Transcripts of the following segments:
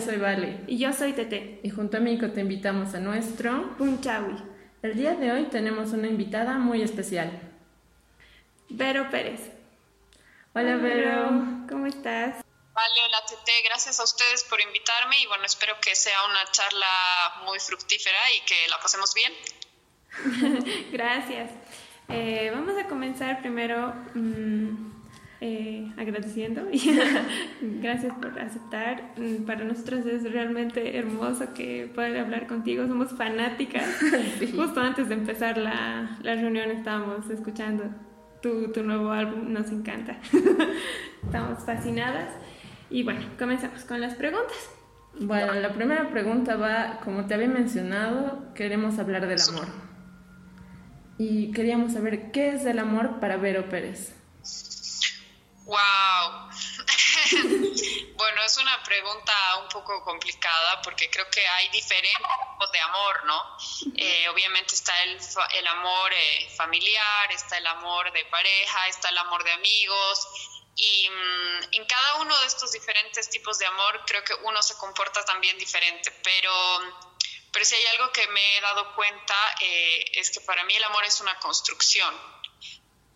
soy Vale. Y yo soy Tete. Y junto a Mico te invitamos a nuestro Punchawi. El día de hoy tenemos una invitada muy especial. Vero Pérez. Hola, Vero. ¿Cómo estás? Vale, hola Tete, gracias a ustedes por invitarme y bueno, espero que sea una charla muy fructífera y que la pasemos bien. gracias. Eh, vamos a comenzar primero mm, eh, agradeciendo y gracias por aceptar. Mm, para nosotros es realmente hermoso que poder hablar contigo. Somos fanáticas. Justo antes de empezar la, la reunión estábamos escuchando tu, tu, nuevo álbum. Nos encanta. Estamos fascinadas. Y bueno, comencemos con las preguntas. Bueno, la primera pregunta va, como te había mencionado, queremos hablar del amor. Y queríamos saber qué es el amor para Vero Pérez. Wow. bueno, es una pregunta un poco complicada porque creo que hay diferentes tipos de amor, ¿no? Eh, obviamente está el, el amor eh, familiar, está el amor de pareja, está el amor de amigos. Y mmm, en cada uno de estos diferentes tipos de amor creo que uno se comporta también diferente, pero, pero si hay algo que me he dado cuenta eh, es que para mí el amor es una construcción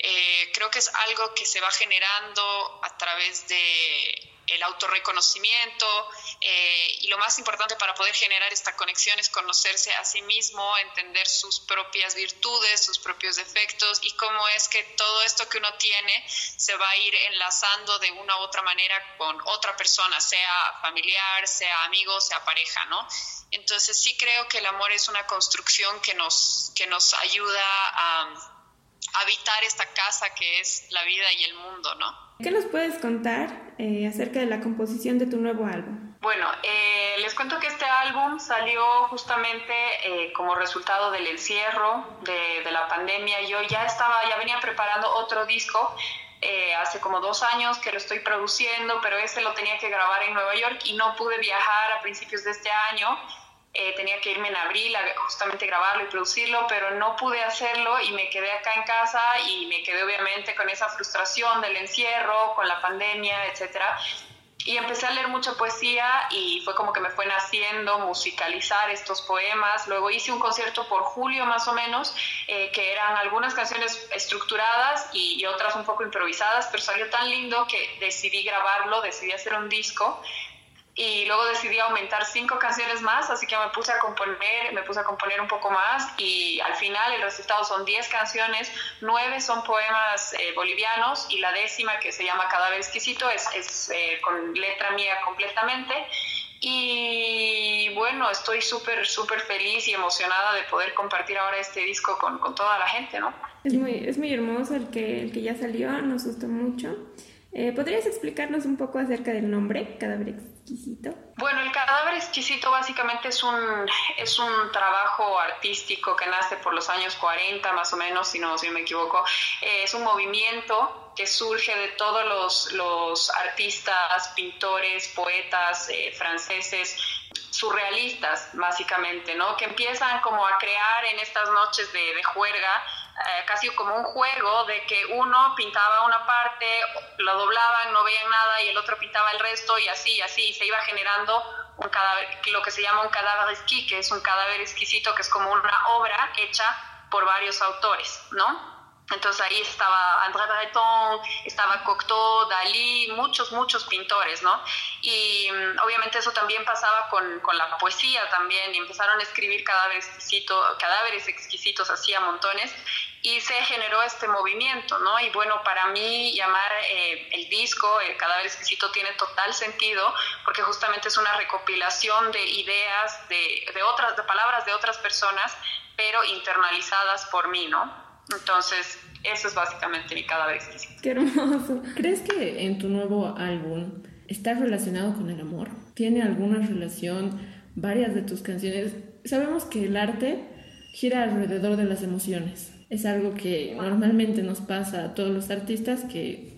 eh, creo que es algo que se va generando a través de el autorreconocimiento eh, y lo más importante para poder generar esta conexión es conocerse a sí mismo, entender sus propias virtudes, sus propios defectos y cómo es que todo esto que uno tiene se va a ir enlazando de una u otra manera con otra persona, sea familiar, sea amigo, sea pareja, ¿no? Entonces sí creo que el amor es una construcción que nos, que nos ayuda a habitar esta casa que es la vida y el mundo, ¿no? ¿Qué nos puedes contar eh, acerca de la composición de tu nuevo álbum? Bueno, eh, les cuento que este álbum salió justamente eh, como resultado del encierro, de, de, la pandemia. Yo ya estaba, ya venía preparando otro disco. Eh, hace como dos años que lo estoy produciendo, pero ese lo tenía que grabar en Nueva York y no pude viajar a principios de este año. Eh, tenía que irme en abril a justamente grabarlo y producirlo, pero no pude hacerlo y me quedé acá en casa y me quedé obviamente con esa frustración del encierro, con la pandemia, etcétera. Y empecé a leer mucha poesía y fue como que me fue naciendo musicalizar estos poemas. Luego hice un concierto por julio más o menos, eh, que eran algunas canciones estructuradas y, y otras un poco improvisadas, pero salió tan lindo que decidí grabarlo, decidí hacer un disco y luego decidí aumentar cinco canciones más, así que me puse a componer, me puse a componer un poco más y al final el resultado son diez canciones, nueve son poemas eh, bolivianos y la décima que se llama Cadáver Exquisito es, es eh, con letra mía completamente y bueno, estoy súper, súper feliz y emocionada de poder compartir ahora este disco con, con toda la gente, ¿no? Es muy, es muy hermoso el que, el que ya salió, nos gustó mucho. Eh, ¿Podrías explicarnos un poco acerca del nombre, Cadáver Exquisito? Bueno, el Cadáver Exquisito básicamente es un, es un trabajo artístico que nace por los años 40 más o menos, si no, si me equivoco. Eh, es un movimiento que surge de todos los, los artistas, pintores, poetas eh, franceses, surrealistas, básicamente, ¿no? Que empiezan como a crear en estas noches de, de juerga eh, casi como un juego de que uno pintaba una parte, lo doblaban, no veían nada y el otro pintaba el resto y así, así, se iba generando un cadáver, lo que se llama un cadáver esquí, que es un cadáver exquisito, que es como una obra hecha por varios autores, ¿no? Entonces ahí estaba André Breton, estaba Cocteau, Dalí, muchos, muchos pintores, ¿no? Y um, obviamente eso también pasaba con, con, la poesía también, y empezaron a escribir cadáveres, exquisito, cadáveres exquisitos así a montones, y se generó este movimiento, ¿no? Y bueno, para mí llamar eh, el disco, el cadáver exquisito, tiene total sentido, porque justamente es una recopilación de ideas, de, de otras, de palabras de otras personas, pero internalizadas por mí, ¿no? Entonces, eso es básicamente mi cadáver exquisito. Qué hermoso. ¿Crees que en tu nuevo álbum está relacionado con el amor? ¿Tiene alguna relación varias de tus canciones? Sabemos que el arte gira alrededor de las emociones. Es algo que normalmente nos pasa a todos los artistas que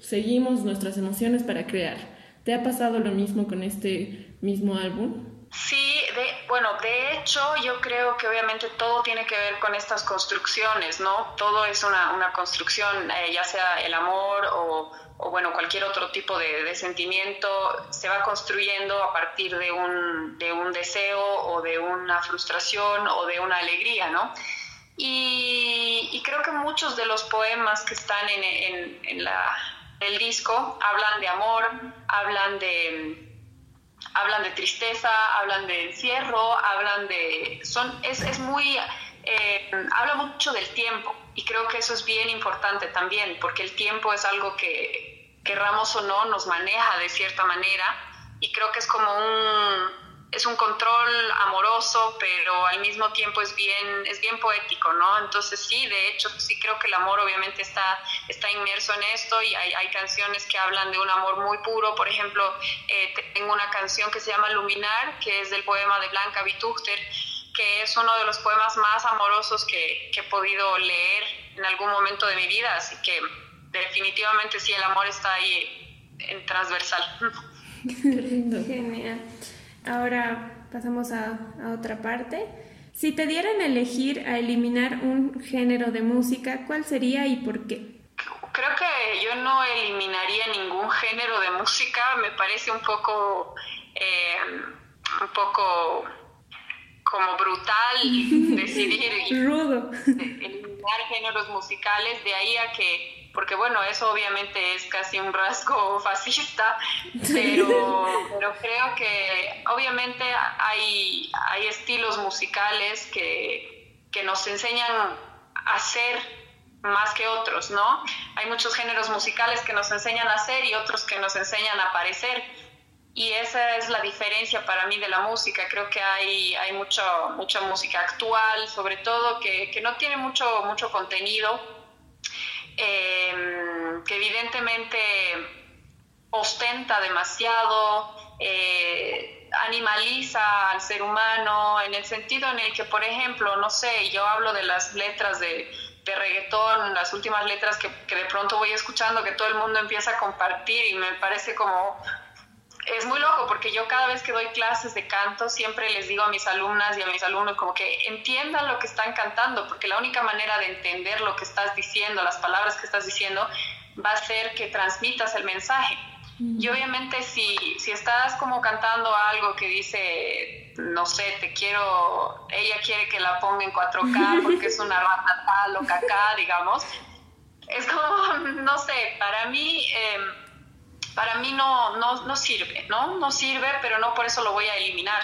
seguimos nuestras emociones para crear. ¿Te ha pasado lo mismo con este mismo álbum? Sí, bueno, de hecho yo creo que obviamente todo tiene que ver con estas construcciones, ¿no? Todo es una, una construcción, eh, ya sea el amor o, o, bueno, cualquier otro tipo de, de, sentimiento, se va construyendo a partir de un, de un deseo o de una frustración o de una alegría, ¿no? Y, creo que muchos de los poemas que están en, en, en la, el disco hablan de amor, hablan de hablan de tristeza, hablan de encierro, hablan de... Son, es, es muy... Eh, habla mucho del tiempo. Y creo que eso es bien importante también, porque el tiempo es algo que, querramos o no, nos maneja de cierta manera. Y creo que es como un es un control amoroso, pero al mismo tiempo es bien, es bien poético, ¿no? Entonces sí, de hecho, sí creo que el amor obviamente está, está inmerso en esto y hay, hay canciones que hablan de un amor muy puro. Por ejemplo, eh, tengo una canción que se llama Luminar, que es del poema de Blanca Vituchter, que es uno de los poemas más amorosos que, que he podido leer en algún momento de mi vida, así que definitivamente sí, el amor está ahí en transversal. Genial. Ahora pasamos a, a, otra parte. Si te dieran a elegir a eliminar un género de música, ¿cuál sería y por qué? Creo que yo no eliminaría ningún género de música. Me parece un poco, eh, un poco como brutal decidir Rudo. Géneros musicales. De ahí a que porque bueno, eso obviamente es casi un rasgo fascista, pero, pero creo que obviamente hay, hay estilos musicales que, que nos enseñan a ser más que otros, ¿no? Hay muchos géneros musicales que nos enseñan a ser y otros que nos enseñan a parecer. Y esa es la diferencia para mí de la música. Creo que hay, hay mucho, mucha música actual, sobre todo, que, que no tiene mucho, mucho contenido, eh, que evidentemente ostenta demasiado, eh, animaliza al ser humano en el sentido en el que, por ejemplo, no sé, yo hablo de las letras de, de reggaetón, las últimas letras que, que, de pronto voy escuchando, que todo el mundo empieza a compartir y me parece como es muy loco porque yo cada vez que doy clases de canto siempre les digo a mis alumnas y a mis alumnos como que entiendan lo que están cantando porque la única manera de entender lo que estás diciendo, las palabras que estás diciendo, va a ser que transmitas el mensaje. Y obviamente si, si estás como cantando algo que dice, no sé, te quiero, ella quiere que la ponga en 4K porque es una rata tal o caca, digamos, es como, no sé, para mí... Eh, para mí no, no, no sirve, ¿no? No sirve, pero no por eso lo voy a eliminar.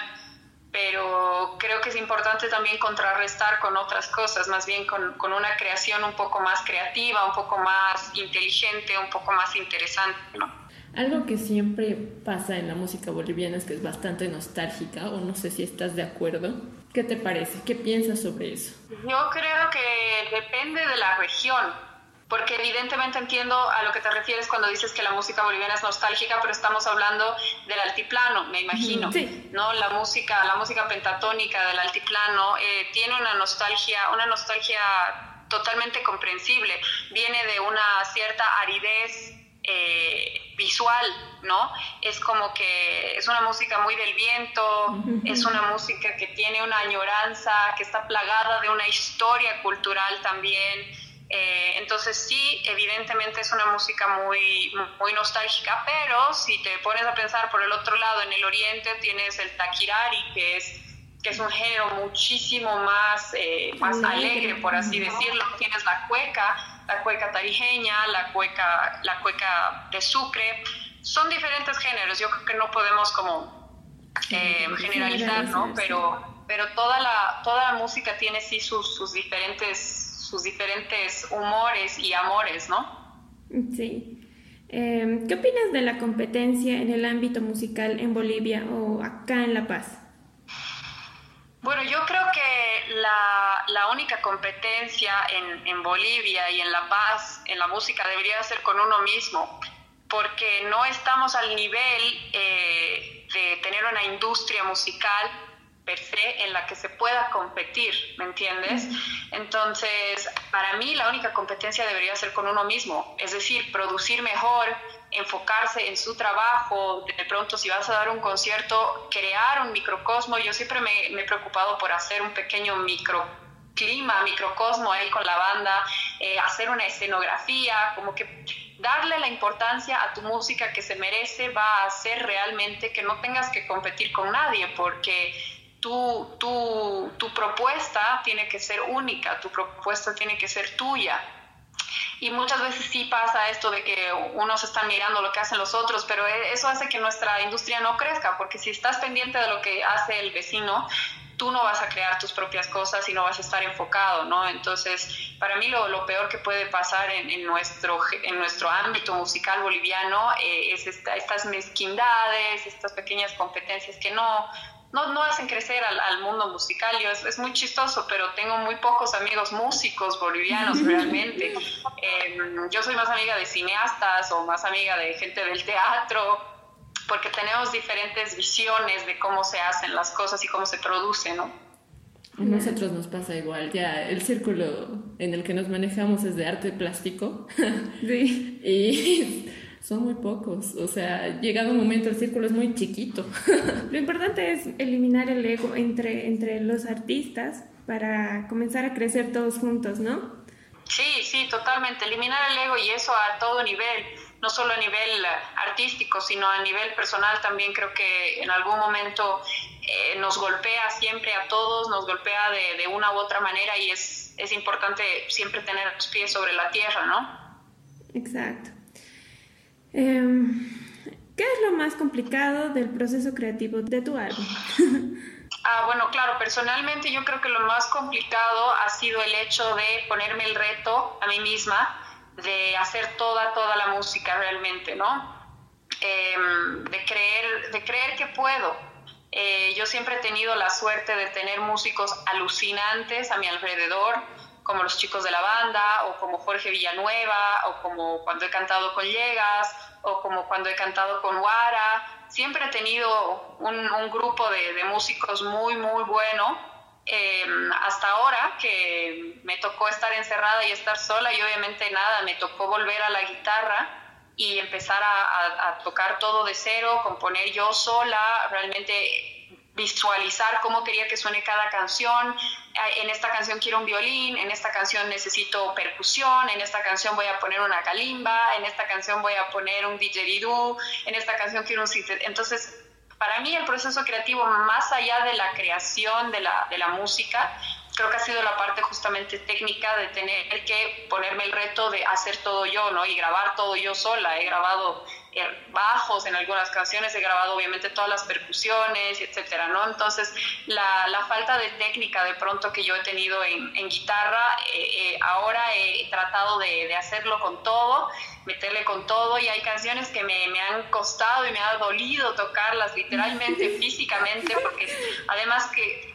Pero creo que es importante también contrarrestar con otras cosas, más bien con, con una creación un poco más creativa, un poco más inteligente, un poco más interesante, ¿no? Algo que siempre pasa en la música boliviana es que es bastante nostálgica, o no sé si estás de acuerdo. ¿Qué te parece? ¿Qué piensas sobre eso? Yo creo que depende de la región porque evidentemente entiendo a lo que te refieres cuando dices que la música boliviana es nostálgica, pero estamos hablando del altiplano, me imagino, sí. ¿no? La música, la música pentatónica del altiplano eh, tiene una nostalgia, una nostalgia totalmente comprensible, viene de una cierta aridez eh, visual, ¿no? Es como que es una música muy del viento, es una música que tiene una añoranza, que está plagada de una historia cultural también eh, entonces sí, evidentemente es una música muy, muy nostálgica, pero si te pones a pensar por el otro lado, en el oriente tienes el taquirari, que es, que es un género muchísimo más, eh, más alegre, por así decirlo. Tienes la cueca, la cueca tarijeña, la cueca, la cueca de Sucre. Son diferentes géneros, yo creo que no podemos como eh, generalizar, ¿no? Pero, pero toda, la, toda la música tiene sí sus, sus diferentes sus diferentes humores y amores, ¿no? Sí. Eh, ¿Qué opinas de la competencia en el ámbito musical en Bolivia o acá en La Paz? Bueno, yo creo que la, la única competencia en, en, Bolivia y en La Paz en la música debería ser con uno mismo, porque no estamos al nivel eh, de tener una industria musical per se en la que se pueda competir, ¿me entiendes? Entonces, para mí la única competencia debería ser con uno mismo, es decir, producir mejor, enfocarse en su trabajo, de pronto si vas a dar un concierto, crear un microcosmo, yo siempre me, he preocupado por hacer un pequeño microclima, microcosmo ahí con la banda, eh, hacer una escenografía, como que darle la importancia a tu música que se merece va a hacer realmente que no tengas que competir con nadie, porque tu, tu, tu propuesta tiene que ser única, tu propuesta tiene que ser tuya. Y muchas veces sí pasa esto de que unos están mirando lo que hacen los otros, pero e, eso hace que nuestra industria no crezca, porque si estás pendiente de lo que hace el vecino, tú no vas a crear tus propias cosas y no vas a estar enfocado, ¿no? Entonces, para mí lo, lo peor que puede pasar en, en, nuestro, en nuestro ámbito musical boliviano eh, es estas mezquindades, estas pequeñas competencias que no, no, no hacen crecer al, al mundo musical. Yo, es, es, muy chistoso, pero tengo muy pocos amigos músicos bolivianos realmente. Em, yo soy más amiga de cineastas o más amiga de gente del teatro, porque tenemos diferentes visiones de cómo se hacen las cosas y cómo se produce, ¿no? A nosotros nos pasa igual, ya el círculo en el que nos manejamos es de arte plástico. Sí. y son muy pocos. O sea, llegado un momento el círculo es muy chiquito. Lo importante es eliminar el ego entre, entre los artistas para comenzar a crecer todos juntos, ¿no? Sí, sí, totalmente. Eliminar el ego y eso a todo nivel, no solo a nivel artístico, sino a nivel personal también creo que en algún momento eh, nos golpea siempre a todos, nos golpea de, de una u otra manera y es, es importante siempre tener los pies sobre la tierra, ¿no? Exacto. Em, ¿Qué es lo más complicado del proceso creativo de tu álbum? Ah, bueno, claro, personalmente yo creo que lo más complicado ha sido el hecho de ponerme el reto a mí misma de hacer toda, toda la música realmente, ¿no? Em, de, creer, de creer que puedo. Eh, yo siempre he tenido la suerte de tener músicos alucinantes a mi alrededor, como los chicos de la banda, o como Jorge Villanueva, o como cuando he cantado con Llegas, o como cuando he cantado con Wara. Siempre he tenido un, grupo de, músicos muy, muy bueno. Em, hasta ahora que me tocó estar encerrada y estar sola y obviamente nada, me tocó volver a la guitarra y empezar a, a tocar todo de cero, componer yo sola, realmente visualizar cómo quería que suene cada canción. En esta canción quiero un violín, en esta canción necesito percusión, en esta canción voy a poner una kalimba, en esta canción voy a poner un didgeridoo, en esta canción quiero un Entonces, para mí el proceso creativo, más allá de la creación de la, de la música, creo que ha sido la parte justamente técnica de tener que ponerme el reto de hacer todo yo, ¿no? Y grabar todo yo sola. He grabado bajos en algunas canciones, he grabado obviamente todas las percusiones, etcétera, ¿no? Entonces, la, la falta de técnica de pronto que yo he tenido en, en guitarra, eh, eh, ahora he tratado de, de, hacerlo con todo, meterle con todo, y hay canciones que me, me han costado y me ha dolido tocarlas literalmente, físicamente, porque además que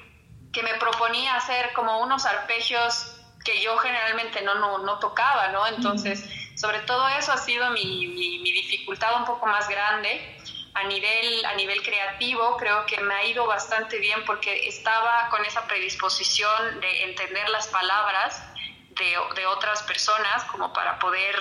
que me proponía hacer como unos arpegios que yo generalmente no, no, no tocaba, ¿no? Entonces, sobre todo eso ha sido mi, mi, dificultad un poco más grande. A nivel, a nivel creativo creo que me ha ido bastante bien porque estaba con esa predisposición de entender las palabras de, de otras personas como para poder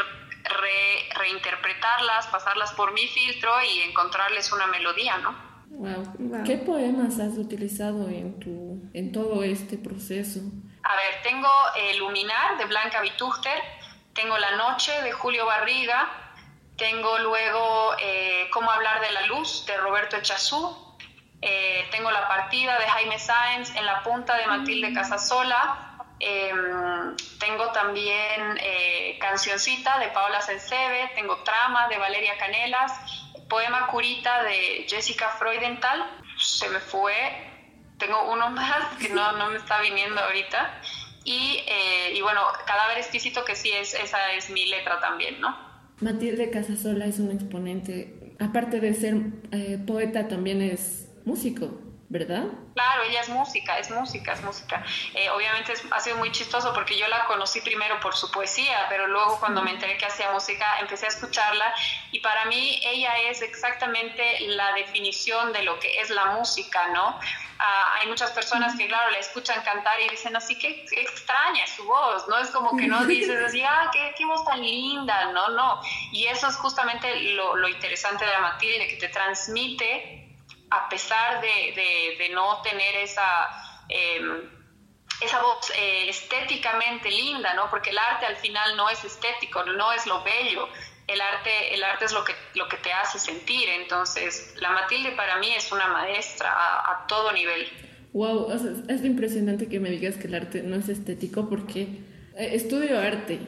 re, reinterpretarlas, pasarlas por mi filtro y encontrarles una melodía, ¿no? Wow. ¿Qué poemas has utilizado en, tu, en todo este proceso? A ver, tengo el Luminar de Blanca Vitúchter, tengo La Noche de Julio Barriga, tengo luego eh, Cómo hablar de la luz de Roberto Echazú, eh, tengo La Partida de Jaime Sáenz en la punta de Matilde mm. Casasola, em, tengo también eh, Cancioncita de Paola Sensebe, tengo Trama de Valeria Canelas poema Curita de Jessica Freudenthal, se me fue, tengo uno más que no, no me está viniendo ahorita, y, eh, y bueno, Cadáver Exquisito que sí, es, esa es mi letra también, ¿no? Matilde Casasola es un exponente, aparte de ser eh, poeta, también es músico. ¿Verdad? Claro, ella es música, es música, es música. Eh, obviamente ha sido muy chistoso porque yo la conocí primero por su poesía, pero luego cuando me enteré que hacía música empecé a escucharla y para mí ella es exactamente la definición de lo que es la música, ¿no? Ah, hay muchas personas que, claro, la escuchan cantar y dicen así que extraña su voz, ¿no? Es como que no dices así, ah, qué, qué voz tan linda, no, no. Y eso es justamente lo, lo interesante de la Matilde, que te transmite a pesar de, no tener esa, em, esa voz eh, estéticamente linda, ¿no? Porque el arte al final no es estético, no es lo bello. El arte, el arte es lo que, lo que te hace sentir. Entonces, la Matilde para mí es una maestra a, todo nivel. Wow, es impresionante que me digas que el arte no es estético porque eh, estudio arte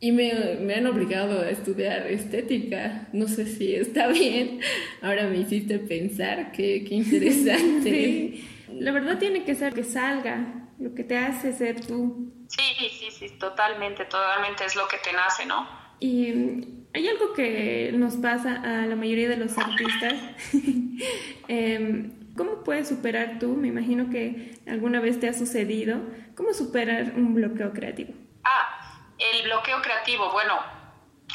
y me, han obligado a estudiar estética. No sé si está bien. Ahora me hiciste pensar, qué, qué interesante. La verdad tiene que ser que salga, lo que te hace ser tú. Sí, sí, sí, totalmente, totalmente es lo que te nace, ¿no? Y hay algo que nos pasa a la mayoría de los artistas. Em, ¿Cómo puedes superar tú? Me imagino que alguna vez te ha sucedido. ¿Cómo superar un bloqueo creativo? Ah, el bloqueo creativo, bueno,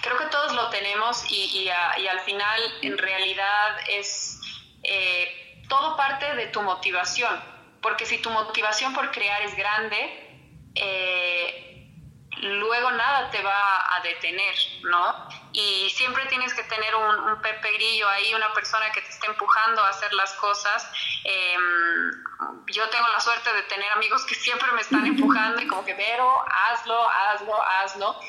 creo que todos lo tenemos y, al final en realidad es eh, todo parte de tu motivación, porque si tu motivación por crear es grande, eh, luego nada te va a detener, ¿no? Y siempre tienes que tener un, un pepe grillo ahí, una persona que te esté empujando a hacer las cosas. Em, yo tengo la suerte de tener amigos que siempre me están empujando y como que, pero hazlo, hazlo, hazlo.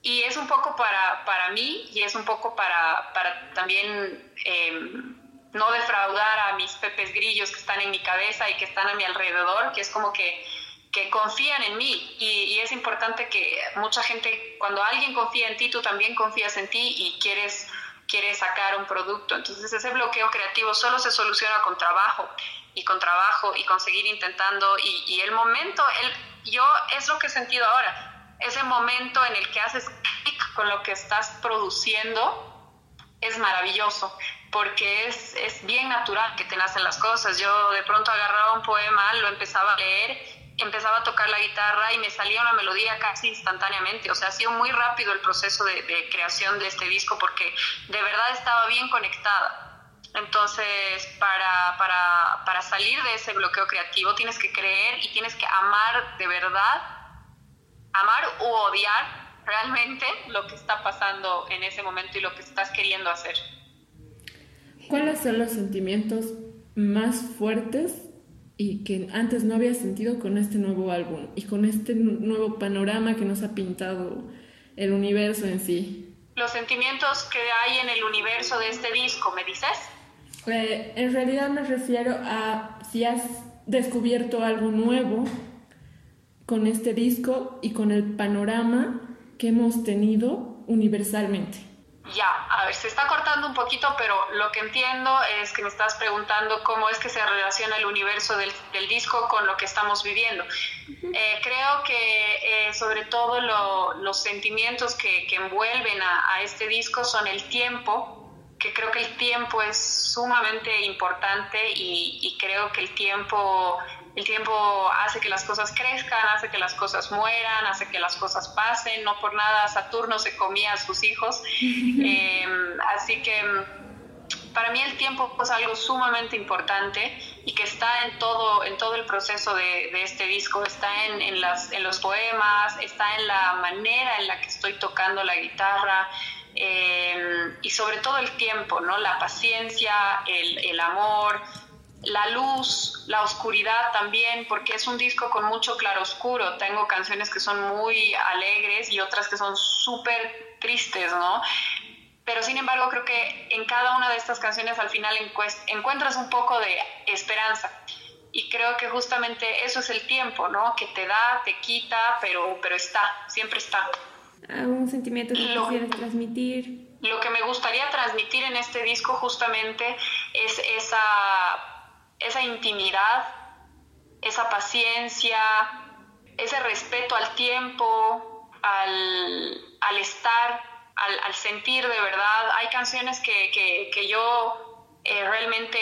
Y es un poco para, para mí y es un poco para, para también em, no defraudar a mis pepes grillos que están en mi cabeza y que están a mi alrededor, que es como que que confían en mí y, es importante que mucha gente, cuando alguien confía en ti, tú también confías en ti y quieres, quieres sacar un producto. Entonces ese bloqueo creativo solo se soluciona con trabajo y con trabajo y con seguir intentando y, el momento, el, yo es lo que he sentido ahora, ese momento en el que haces clic con lo que estás produciendo es maravilloso porque es, es bien natural que te nacen las cosas. Yo de pronto agarraba un poema, lo empezaba a leer empezaba a tocar la guitarra y me salía una melodía casi instantáneamente. O sea, ha sido muy rápido el proceso de, creación de este disco porque de verdad estaba bien conectada. Entonces, para, para, para salir de ese bloqueo creativo tienes que creer y tienes que amar de verdad, amar u odiar realmente lo que está pasando en ese momento y lo que estás queriendo hacer. ¿Cuáles son los sentimientos más fuertes y que antes no había sentido con este nuevo álbum y con este nuevo panorama que nos ha pintado el universo en sí. Los sentimientos que hay en el universo de este disco, ¿me dices? Eh, en realidad me refiero a si has descubierto algo nuevo con este disco y con el panorama que hemos tenido universalmente. Ya, a ver, se está cortando un poquito, pero lo que entiendo es que me estás preguntando cómo es que se relaciona el universo del, disco con lo que estamos viviendo. Eh, creo que eh, sobre todo los sentimientos que, envuelven a, este disco son el tiempo, que creo que el tiempo es sumamente importante y, y creo que el tiempo el tiempo hace que las cosas crezcan, hace que las cosas mueran, hace que las cosas pasen. No por nada Saturno se comía a sus hijos. Em, así que mm, para mí el tiempo es algo sumamente importante y que está en todo, en todo el proceso de, este disco. Está en, las, en los poemas, está en la manera en la que estoy tocando la guitarra. Em, y sobre todo el tiempo, ¿no? La paciencia, el, el amor, la luz, la oscuridad también, porque es un disco con mucho claroscuro. Tengo canciones que son muy alegres y otras que son súper tristes, ¿no? Pero sin embargo creo que en cada una de estas canciones al final encuentras un poco de esperanza. Y creo que justamente eso es el tiempo, ¿no? Que te da, te quita, pero, pero está, siempre está. ¿Algún sentimiento que lo, quisieras transmitir? Lo que me gustaría transmitir en este disco justamente es esa esa intimidad, esa paciencia, ese respeto al tiempo, al, estar, al, sentir de verdad. Hay canciones que, yo eh, realmente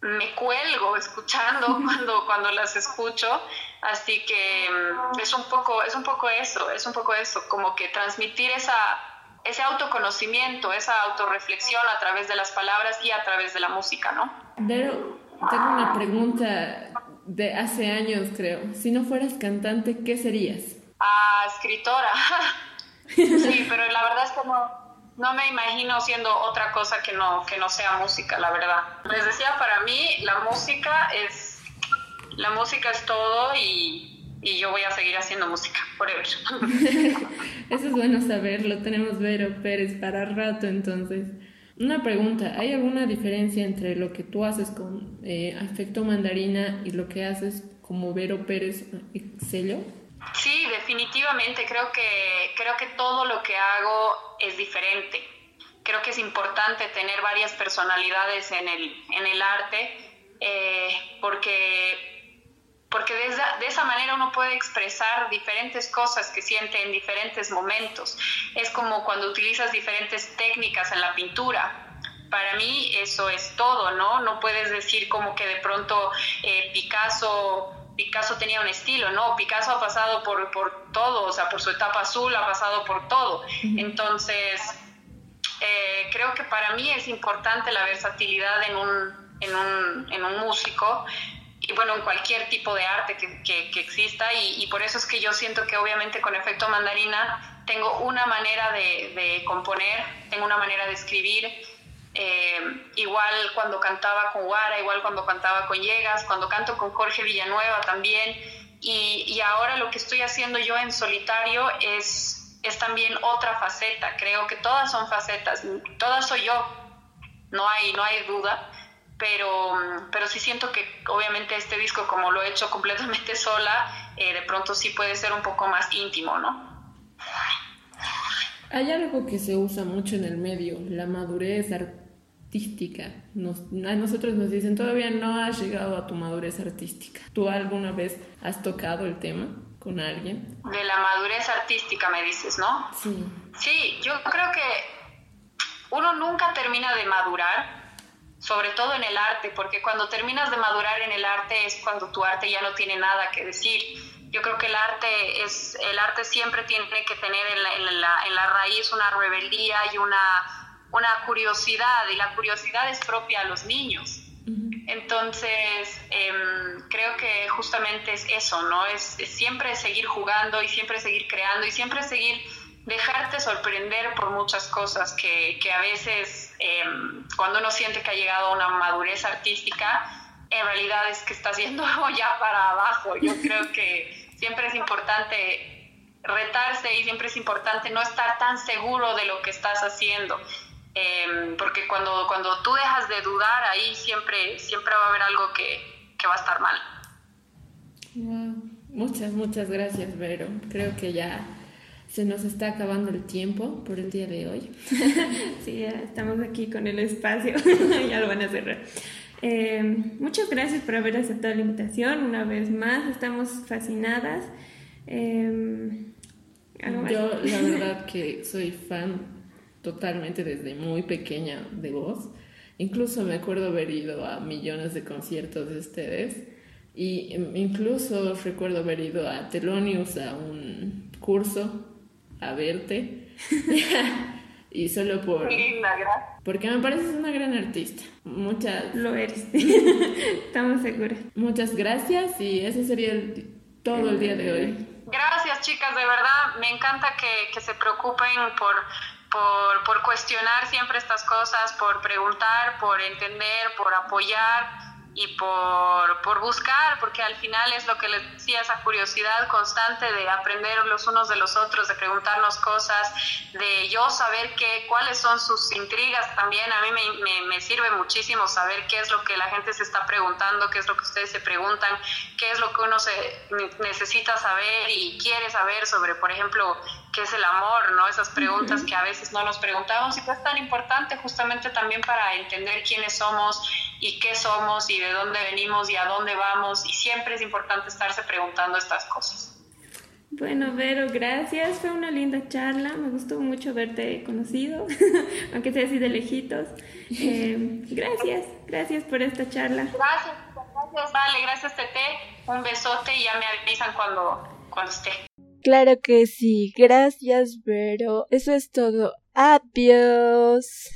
me cuelgo escuchando cuando, cuando las escucho, así que mm, es un poco, es un poco eso, es un poco eso, como que transmitir esa, ese autoconocimiento, esa autorreflexión a través de las palabras y a través de la música, ¿no? Pero tengo una pregunta de hace años, creo. Si no fueras cantante, ¿qué serías? Ah, escritora. sí, pero la verdad es que no, no me imagino siendo otra cosa que no, que no sea música, la verdad. Les decía, para mí la música es, la música es todo y, y yo voy a seguir haciendo música, forever. Eso es bueno saberlo, tenemos Vero Pérez para rato entonces. Una pregunta, ¿hay alguna diferencia entre lo que tú haces con eh, Afecto Mandarina y lo que haces como Vero Pérez Sello? Sí, definitivamente. Creo que, creo que todo lo que hago es diferente. Creo que es importante tener varias personalidades en el, en el arte eh, porque, porque de esa, de esa manera uno puede expresar diferentes cosas que siente en diferentes momentos. Es como cuando utilizas diferentes técnicas en la pintura para mí eso es todo, ¿no? No puedes decir como que de pronto eh, Picasso Picasso tenía un estilo, ¿no? Picasso ha pasado por, por todo, o sea, por su etapa azul, ha pasado por todo. Entonces, eh, creo que para mí es importante la versatilidad en un, en un, en un músico y bueno, en cualquier tipo de arte que, que, exista y, y, por eso es que yo siento que obviamente con efecto mandarina tengo una manera de, de componer, tengo una manera de escribir eh, igual cuando cantaba con Guara, igual cuando cantaba con Llegas, cuando canto con Jorge Villanueva también. Y, y, ahora lo que estoy haciendo yo en solitario es, es también otra faceta. Creo que todas son facetas, todas soy yo, no hay, no hay duda. Pero, pero sí siento que obviamente este disco, como lo he hecho completamente sola, eh, de pronto sí puede ser un poco más íntimo, ¿no? Hay algo que se usa mucho en el medio, la madurez artística. Nos, a nosotros nos dicen, todavía no has llegado a tu madurez artística. ¿Tú alguna vez has tocado el tema con alguien? De la madurez artística me dices, ¿no? Sí. Sí, yo creo que uno nunca termina de madurar, sobre todo en el arte, porque cuando terminas de madurar en el arte es cuando tu arte ya no tiene nada que decir. Yo creo que el arte es el arte siempre tiene que tener en la, en la, en la raíz una rebeldía y una, una curiosidad y la curiosidad es propia a los niños. Entonces em, creo que justamente es eso no es, siempre seguir jugando y siempre seguir creando y siempre seguir dejarte sorprender por muchas cosas que, que a veces em, cuando uno siente que ha llegado a una madurez artística en realidad es que estás yendo ya para abajo. Yo creo que siempre es importante retarse y siempre es importante no estar tan seguro de lo que estás haciendo. Em, porque cuando, cuando tú dejas de dudar, ahí siempre, siempre va a haber algo que, que va a estar mal. Muchas, muchas gracias, Vero. Creo que ya se nos está acabando el tiempo por el día de hoy. sí, ya estamos aquí con el espacio, ya lo van a cerrar. Eh, muchas gracias por haber aceptado la invitación. Una vez más, estamos fascinadas. Eh, Yo, la verdad, que soy fan totalmente desde muy pequeña de vos. Incluso me acuerdo haber ido a millones de conciertos de ustedes. Y em, incluso recuerdo haber ido a Telonius a un curso a verte. y solo por... Porque me pareces una gran artista. Muchas... Lo eres. Estamos seguras. Muchas gracias y ese sería todo el día de hoy. Gracias chicas, de verdad me encanta que, que se preocupen por, por, por cuestionar siempre estas cosas, por preguntar, por entender, por apoyar y por, por, buscar, porque al final es lo que les decía, esa curiosidad constante de aprender los unos de los otros, de preguntarnos cosas, de yo saber qué, cuáles son sus intrigas también. A mí me, me, sirve muchísimo saber qué es lo que la gente se está preguntando, qué es lo que ustedes se preguntan, qué es lo que uno se necesita saber y quiere saber sobre, por ejemplo, qué es el amor, ¿no? Esas preguntas que a veces no nos preguntamos y que es tan importante justamente también para entender quiénes somos y qué somos y de dónde venimos y a dónde vamos y siempre es importante estarse preguntando estas cosas. Bueno, Vero, gracias. Fue una linda charla. Me gustó mucho verte conocido, aunque sea así de lejitos. Eh, gracias, gracias por esta charla. Gracias, gracias. Vale, gracias, Tete. Un besote y ya me avisan cuando, cuando esté. Claro que sí. Gracias, Vero. Eso es todo. Adiós.